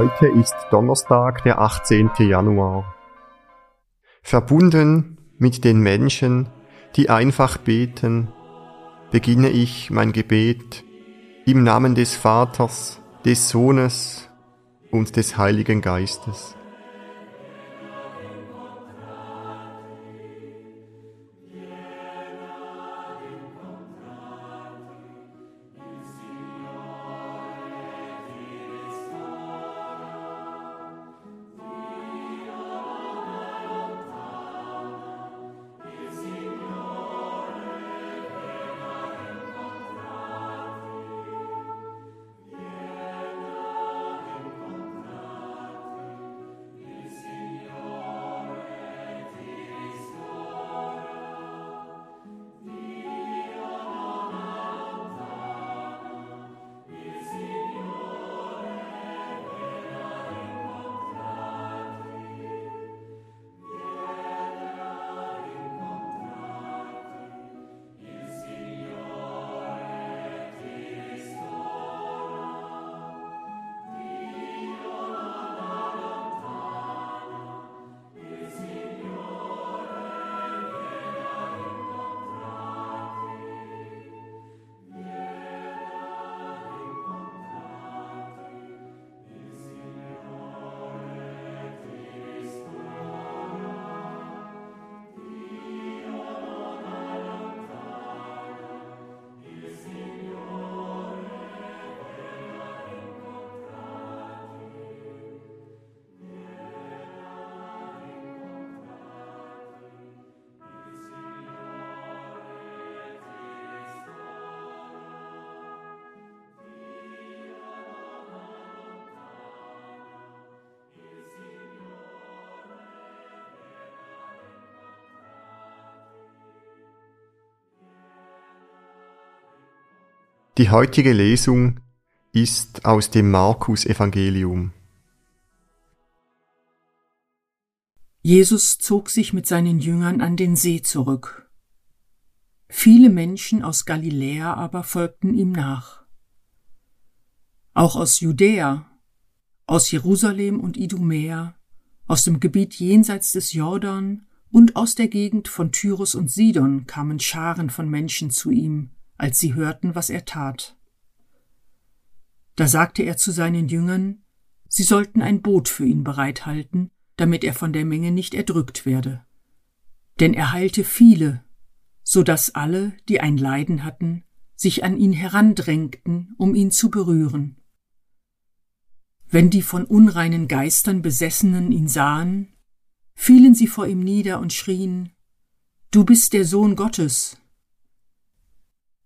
Heute ist Donnerstag, der 18. Januar. Verbunden mit den Menschen, die einfach beten, beginne ich mein Gebet im Namen des Vaters, des Sohnes und des Heiligen Geistes. Die heutige Lesung ist aus dem Markus Evangelium. Jesus zog sich mit seinen Jüngern an den See zurück. Viele Menschen aus Galiläa aber folgten ihm nach. Auch aus Judäa, aus Jerusalem und Idumäa, aus dem Gebiet jenseits des Jordan und aus der Gegend von Tyrus und Sidon kamen Scharen von Menschen zu ihm, als sie hörten, was er tat. Da sagte er zu seinen Jüngern, sie sollten ein Boot für ihn bereithalten, damit er von der Menge nicht erdrückt werde. Denn er heilte viele, so dass alle, die ein Leiden hatten, sich an ihn herandrängten, um ihn zu berühren. Wenn die von unreinen Geistern Besessenen ihn sahen, fielen sie vor ihm nieder und schrien, Du bist der Sohn Gottes.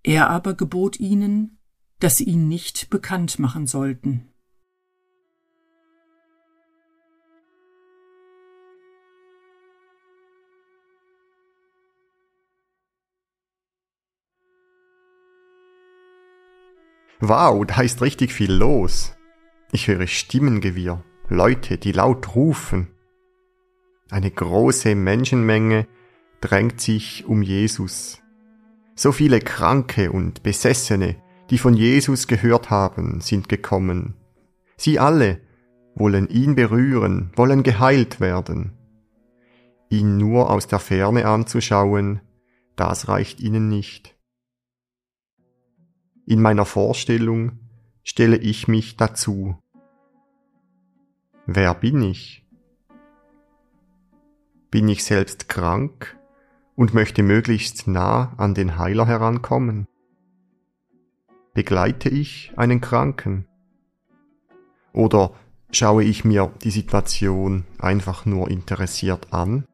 Er aber gebot ihnen, dass sie ihn nicht bekannt machen sollten. Wow, da ist richtig viel los. Ich höre Stimmengewirr, Leute, die laut rufen. Eine große Menschenmenge drängt sich um Jesus. So viele Kranke und Besessene, die von Jesus gehört haben, sind gekommen. Sie alle wollen ihn berühren, wollen geheilt werden. Ihn nur aus der Ferne anzuschauen, das reicht ihnen nicht. In meiner Vorstellung stelle ich mich dazu. Wer bin ich? Bin ich selbst krank und möchte möglichst nah an den Heiler herankommen? Begleite ich einen Kranken? Oder schaue ich mir die Situation einfach nur interessiert an?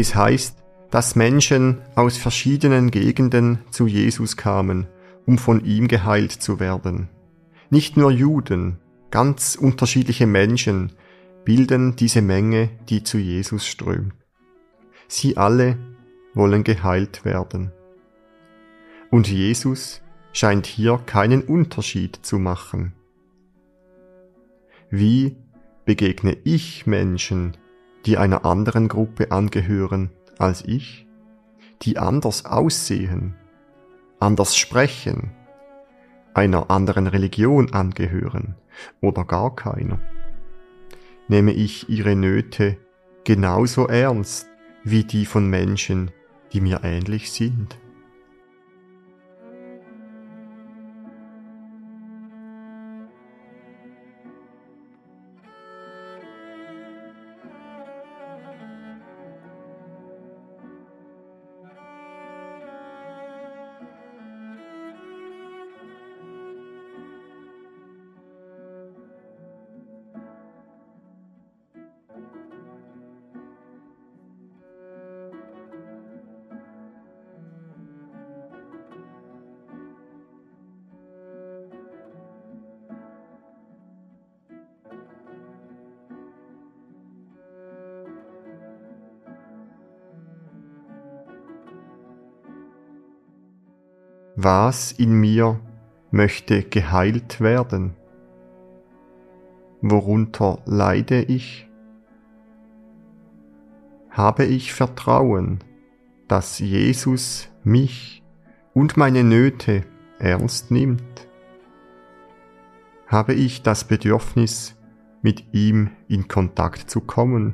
Es heißt, dass Menschen aus verschiedenen Gegenden zu Jesus kamen, um von ihm geheilt zu werden. Nicht nur Juden, ganz unterschiedliche Menschen bilden diese Menge, die zu Jesus strömt. Sie alle wollen geheilt werden. Und Jesus scheint hier keinen Unterschied zu machen. Wie begegne ich Menschen, die einer anderen Gruppe angehören als ich, die anders aussehen, anders sprechen, einer anderen Religion angehören oder gar keiner? Nehme ich ihre Nöte genauso ernst wie die von Menschen, die mir ähnlich sind? Was in mir möchte geheilt werden? Worunter leide ich? Habe ich Vertrauen, dass Jesus mich und meine Nöte ernst nimmt? Habe ich das Bedürfnis, mit ihm in Kontakt zu kommen?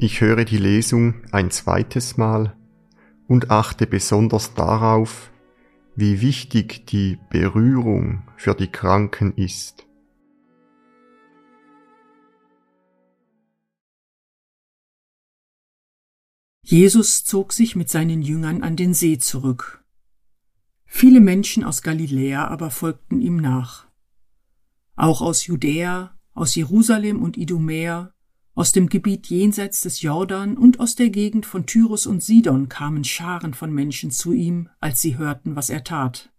Ich höre die Lesung ein zweites Mal und achte besonders darauf, wie wichtig die Berührung für die Kranken ist. Jesus zog sich mit seinen Jüngern an den See zurück. Viele Menschen aus Galiläa aber folgten ihm nach. Auch aus Judäa, aus Jerusalem und Idumäa, aus dem Gebiet jenseits des Jordan und aus der Gegend von Tyrus und Sidon kamen Scharen von Menschen zu ihm, als sie hörten, was er tat.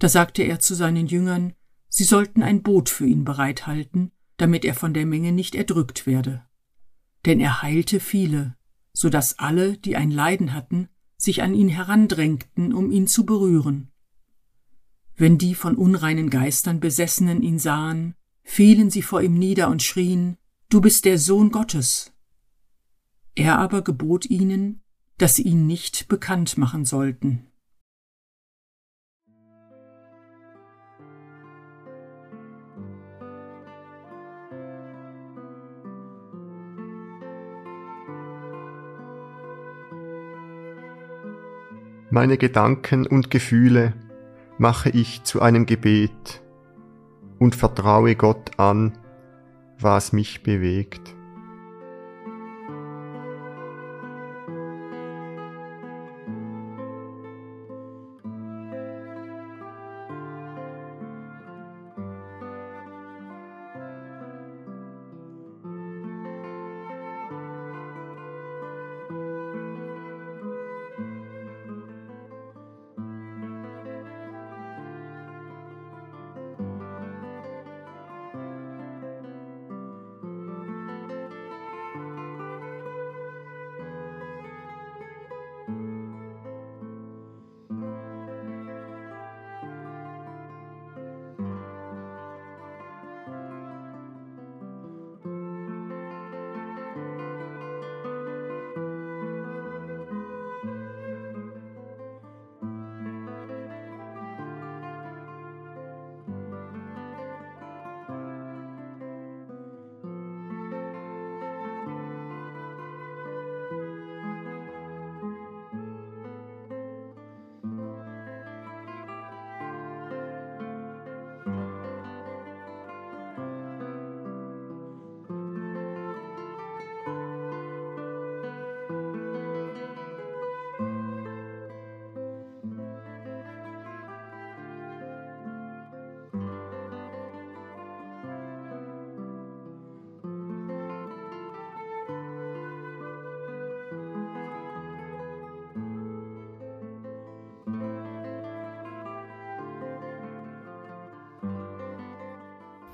Da sagte er zu seinen Jüngern, sie sollten ein Boot für ihn bereithalten, damit er von der Menge nicht erdrückt werde. Denn er heilte viele, so dass alle, die ein Leiden hatten, sich an ihn herandrängten, um ihn zu berühren. Wenn die von unreinen Geistern Besessenen ihn sahen, fielen sie vor ihm nieder und schrien, Du bist der Sohn Gottes. Er aber gebot ihnen, dass sie ihn nicht bekannt machen sollten. Meine Gedanken und Gefühle mache ich zu einem Gebet und vertraue Gott an, was mich bewegt.